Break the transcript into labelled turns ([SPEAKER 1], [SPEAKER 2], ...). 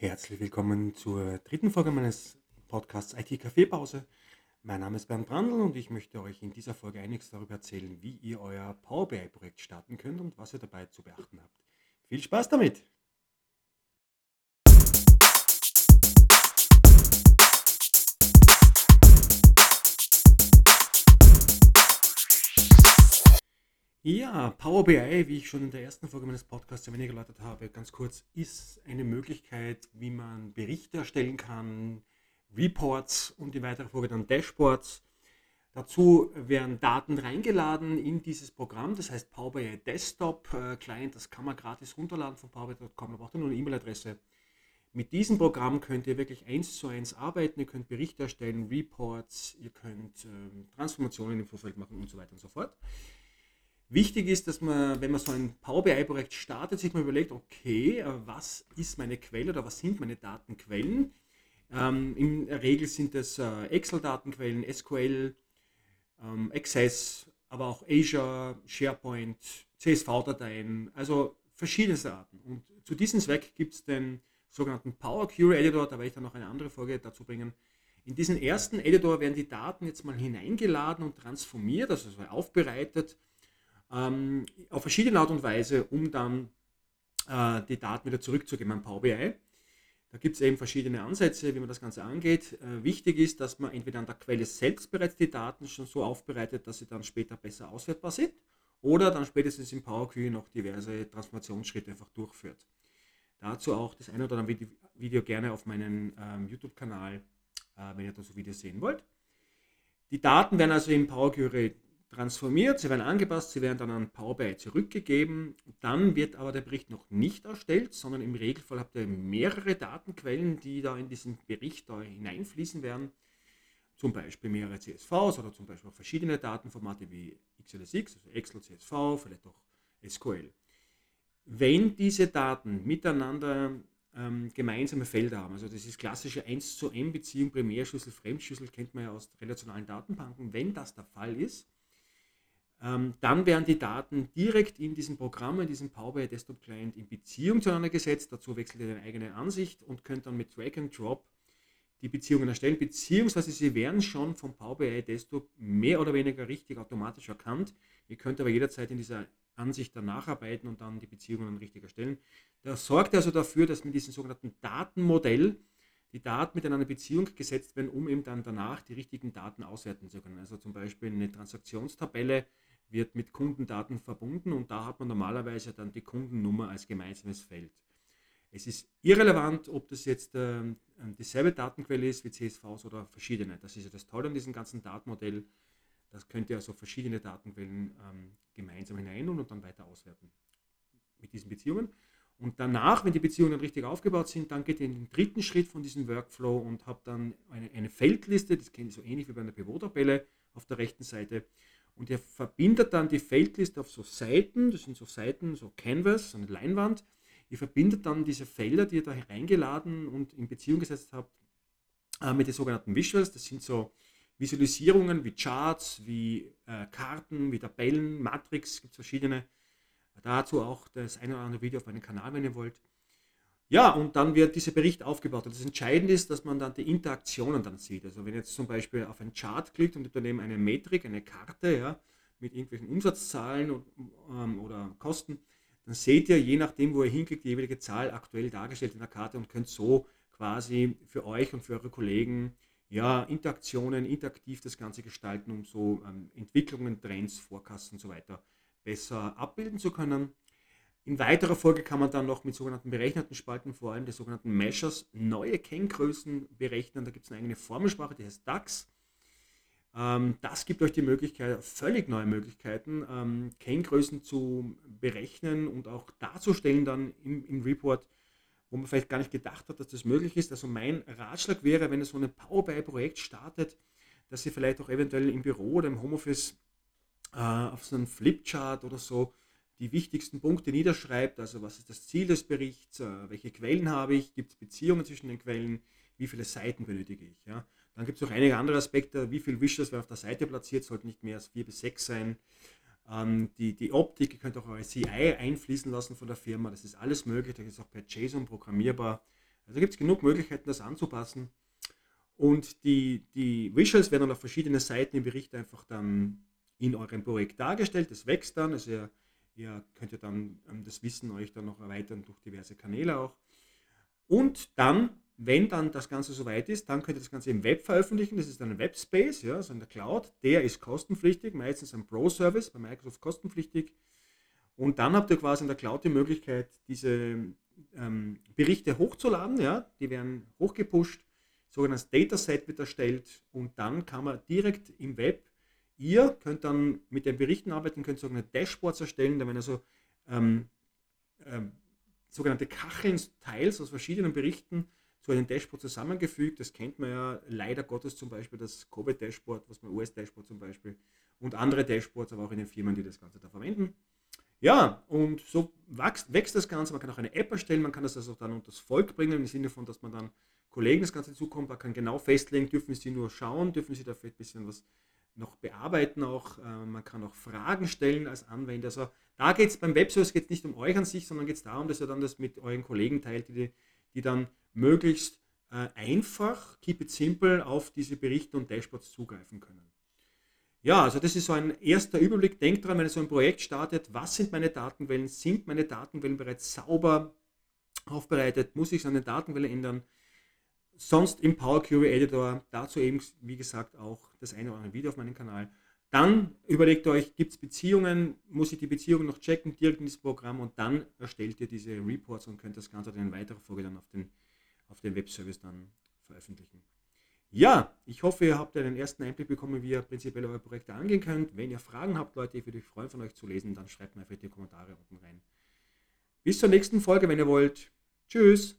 [SPEAKER 1] Herzlich willkommen zur dritten Folge meines Podcasts IT Kaffeepause. Mein Name ist Bernd Brandl und ich möchte euch in dieser Folge einiges darüber erzählen, wie ihr euer Power BI-Projekt starten könnt und was ihr dabei zu beachten habt. Viel Spaß damit! Ja, Power BI, wie ich schon in der ersten Folge meines Podcasts erwähnt erläutert habe, ganz kurz, ist eine Möglichkeit, wie man Berichte erstellen kann, Reports und in weiterer Folge dann Dashboards. Dazu werden Daten reingeladen in dieses Programm, das heißt Power BI Desktop äh, Client, das kann man gratis runterladen von powerbi.com, da braucht nur eine E-Mail-Adresse. Mit diesem Programm könnt ihr wirklich eins zu eins arbeiten, ihr könnt Berichte erstellen, Reports, ihr könnt ähm, Transformationen im Vorfeld machen und so weiter und so fort. Wichtig ist, dass man, wenn man so ein Power BI-Projekt startet, sich mal überlegt, okay, äh, was ist meine Quelle oder was sind meine Datenquellen? Ähm, in der Regel sind es äh, Excel-Datenquellen, SQL, ähm, Access, aber auch Azure, SharePoint, CSV-Dateien, also verschiedene Daten. Und zu diesem Zweck gibt es den sogenannten Power Query Editor, da werde ich dann noch eine andere Folge dazu bringen. In diesen ersten Editor werden die Daten jetzt mal hineingeladen und transformiert, also aufbereitet ähm, auf verschiedene Art und Weise, um dann äh, die Daten wieder zurückzugeben an Power BI. Da gibt es eben verschiedene Ansätze, wie man das Ganze angeht. Äh, wichtig ist, dass man entweder an der Quelle selbst bereits die Daten schon so aufbereitet, dass sie dann später besser auswertbar sind, oder dann spätestens im Power Query noch diverse Transformationsschritte einfach durchführt. Dazu auch das eine oder andere Video gerne auf meinem ähm, YouTube-Kanal, äh, wenn ihr da so Videos sehen wollt. Die Daten werden also im Power Query transformiert, sie werden angepasst, sie werden dann an Power BI zurückgegeben. Dann wird aber der Bericht noch nicht erstellt, sondern im Regelfall habt ihr mehrere Datenquellen, die da in diesen Bericht da hineinfließen werden. Zum Beispiel mehrere CSVs oder zum Beispiel auch verschiedene Datenformate wie XLSX, also Excel, CSV, vielleicht auch SQL. Wenn diese Daten miteinander ähm, gemeinsame Felder haben, also das ist klassische 1 zu M Beziehung, Primärschlüssel, Fremdschlüssel, kennt man ja aus relationalen Datenbanken. Wenn das der Fall ist, ähm, dann werden die Daten direkt in diesem Programm, in diesem Power BI Desktop Client in Beziehung zueinander gesetzt. Dazu wechselt ihr eine eigene Ansicht und könnt dann mit Drag and Drop die Beziehungen erstellen, beziehungsweise sie werden schon vom Power BI Desktop mehr oder weniger richtig automatisch erkannt. Ihr könnt aber jederzeit in dieser Ansicht dann nacharbeiten und dann die Beziehungen richtig erstellen. Das sorgt also dafür, dass mit diesem sogenannten Datenmodell die Daten miteinander in Beziehung gesetzt werden, um eben dann danach die richtigen Daten auswerten zu können. Also zum Beispiel eine Transaktionstabelle wird mit Kundendaten verbunden und da hat man normalerweise dann die Kundennummer als gemeinsames Feld. Es ist irrelevant, ob das jetzt äh, dieselbe Datenquelle ist wie CSVs oder verschiedene. Das ist ja das Tolle an diesem ganzen Datenmodell. Das könnt ihr also verschiedene Datenquellen ähm, gemeinsam hinein und dann weiter auswerten mit diesen Beziehungen. Und danach, wenn die Beziehungen richtig aufgebaut sind, dann geht ihr in den dritten Schritt von diesem Workflow und habt dann eine, eine Feldliste, das kennt ihr so ähnlich wie bei einer Pivot-Tabelle auf der rechten Seite. Und ihr verbindet dann die Feldliste auf so Seiten, das sind so Seiten, so Canvas, so eine Leinwand. Ihr verbindet dann diese Felder, die ihr da hereingeladen und in Beziehung gesetzt habt, äh, mit den sogenannten Visuals. Das sind so Visualisierungen wie Charts, wie äh, Karten, wie Tabellen, Matrix, gibt es verschiedene. Dazu auch das eine oder andere Video auf meinem Kanal, wenn ihr wollt. Ja, und dann wird dieser Bericht aufgebaut. Und das Entscheidende ist, dass man dann die Interaktionen dann sieht. Also wenn jetzt zum Beispiel auf einen Chart klickt und daneben eine Metrik, eine Karte, ja, mit irgendwelchen Umsatzzahlen und, ähm, oder Kosten, dann seht ihr, je nachdem, wo ihr hinklickt, die jeweilige Zahl aktuell dargestellt in der Karte und könnt so quasi für euch und für eure Kollegen ja, Interaktionen, interaktiv das Ganze gestalten, um so ähm, Entwicklungen, Trends, Forecasts und so weiter besser abbilden zu können. In weiterer Folge kann man dann noch mit sogenannten berechneten Spalten, vor allem der sogenannten Measures, neue Kenngrößen berechnen. Da gibt es eine eigene Formelsprache, die heißt DAX. Ähm, das gibt euch die Möglichkeit, völlig neue Möglichkeiten, ähm, Kenngrößen zu berechnen und auch darzustellen dann im, im Report, wo man vielleicht gar nicht gedacht hat, dass das möglich ist. Also mein Ratschlag wäre, wenn ihr so ein Power BI-Projekt startet, dass ihr vielleicht auch eventuell im Büro oder im Homeoffice äh, auf so einem Flipchart oder so die wichtigsten Punkte niederschreibt, also was ist das Ziel des Berichts, äh, welche Quellen habe ich, gibt es Beziehungen zwischen den Quellen, wie viele Seiten benötige ich. Ja? Dann gibt es noch einige andere Aspekte, wie viel Visuals werden auf der Seite platziert, sollten nicht mehr als vier bis sechs sein. Ähm, die, die Optik, ihr könnt auch eure CI einfließen lassen von der Firma, das ist alles möglich, das ist auch per JSON programmierbar. Also gibt es genug Möglichkeiten, das anzupassen. Und die, die Visuals werden dann auf verschiedenen Seiten im Bericht einfach dann in eurem Projekt dargestellt. Das wächst dann. Also ihr, ihr könnt ja dann ähm, das Wissen euch dann noch erweitern durch diverse Kanäle auch. Und dann, wenn dann das Ganze soweit ist, dann könnt ihr das Ganze im Web veröffentlichen. Das ist dann ein Webspace, ja, also in der Cloud. Der ist kostenpflichtig, meistens ein Pro-Service, bei Microsoft kostenpflichtig. Und dann habt ihr quasi in der Cloud die Möglichkeit, diese ähm, Berichte hochzuladen. Ja? Die werden hochgepusht, sogenanntes Dataset wird erstellt und dann kann man direkt im Web, ihr könnt dann mit den Berichten arbeiten, könnt sogenannte Dashboards erstellen, da werden also ähm, ähm, sogenannte Kacheln, Teils aus verschiedenen Berichten zu einem Dashboard zusammengefügt. Das kennt man ja leider Gottes zum Beispiel, das Kobe-Dashboard, was man US-Dashboard zum Beispiel und andere Dashboards, aber auch in den Firmen, die das Ganze da verwenden. Ja, und so wächst, wächst das Ganze. Man kann auch eine App erstellen, man kann das also dann unter das Volk bringen, im Sinne von, dass man dann Kollegen das Ganze zukommt, man kann genau festlegen, dürfen sie nur schauen, dürfen sie da vielleicht ein bisschen was noch bearbeiten auch. Äh, man kann auch Fragen stellen als Anwender. Also da geht es beim Webservice geht nicht um euch an sich, sondern geht es darum, dass ihr dann das mit euren Kollegen teilt, die, die dann möglichst äh, einfach, keep it simple, auf diese Berichte und Dashboards zugreifen können. Ja, also das ist so ein erster Überblick. Denkt dran, wenn ihr so ein Projekt startet, was sind meine Datenquellen? Sind meine Datenquellen bereits sauber aufbereitet? Muss ich es an den Datenquellen ändern? Sonst im Power Query Editor, dazu eben, wie gesagt, auch das eine oder andere Video auf meinem Kanal. Dann überlegt euch, gibt es Beziehungen? Muss ich die Beziehungen noch checken, direkt in das Programm und dann erstellt ihr diese Reports und könnt das Ganze dann in weiterer Folge dann auf den, auf den Webservice dann veröffentlichen. Ja, ich hoffe, ihr habt einen ersten Einblick bekommen, wie ihr prinzipiell eure Projekte angehen könnt. Wenn ihr Fragen habt, Leute, ich würde mich freuen, von euch zu lesen, dann schreibt mir einfach in die Kommentare unten rein. Bis zur nächsten Folge, wenn ihr wollt. Tschüss!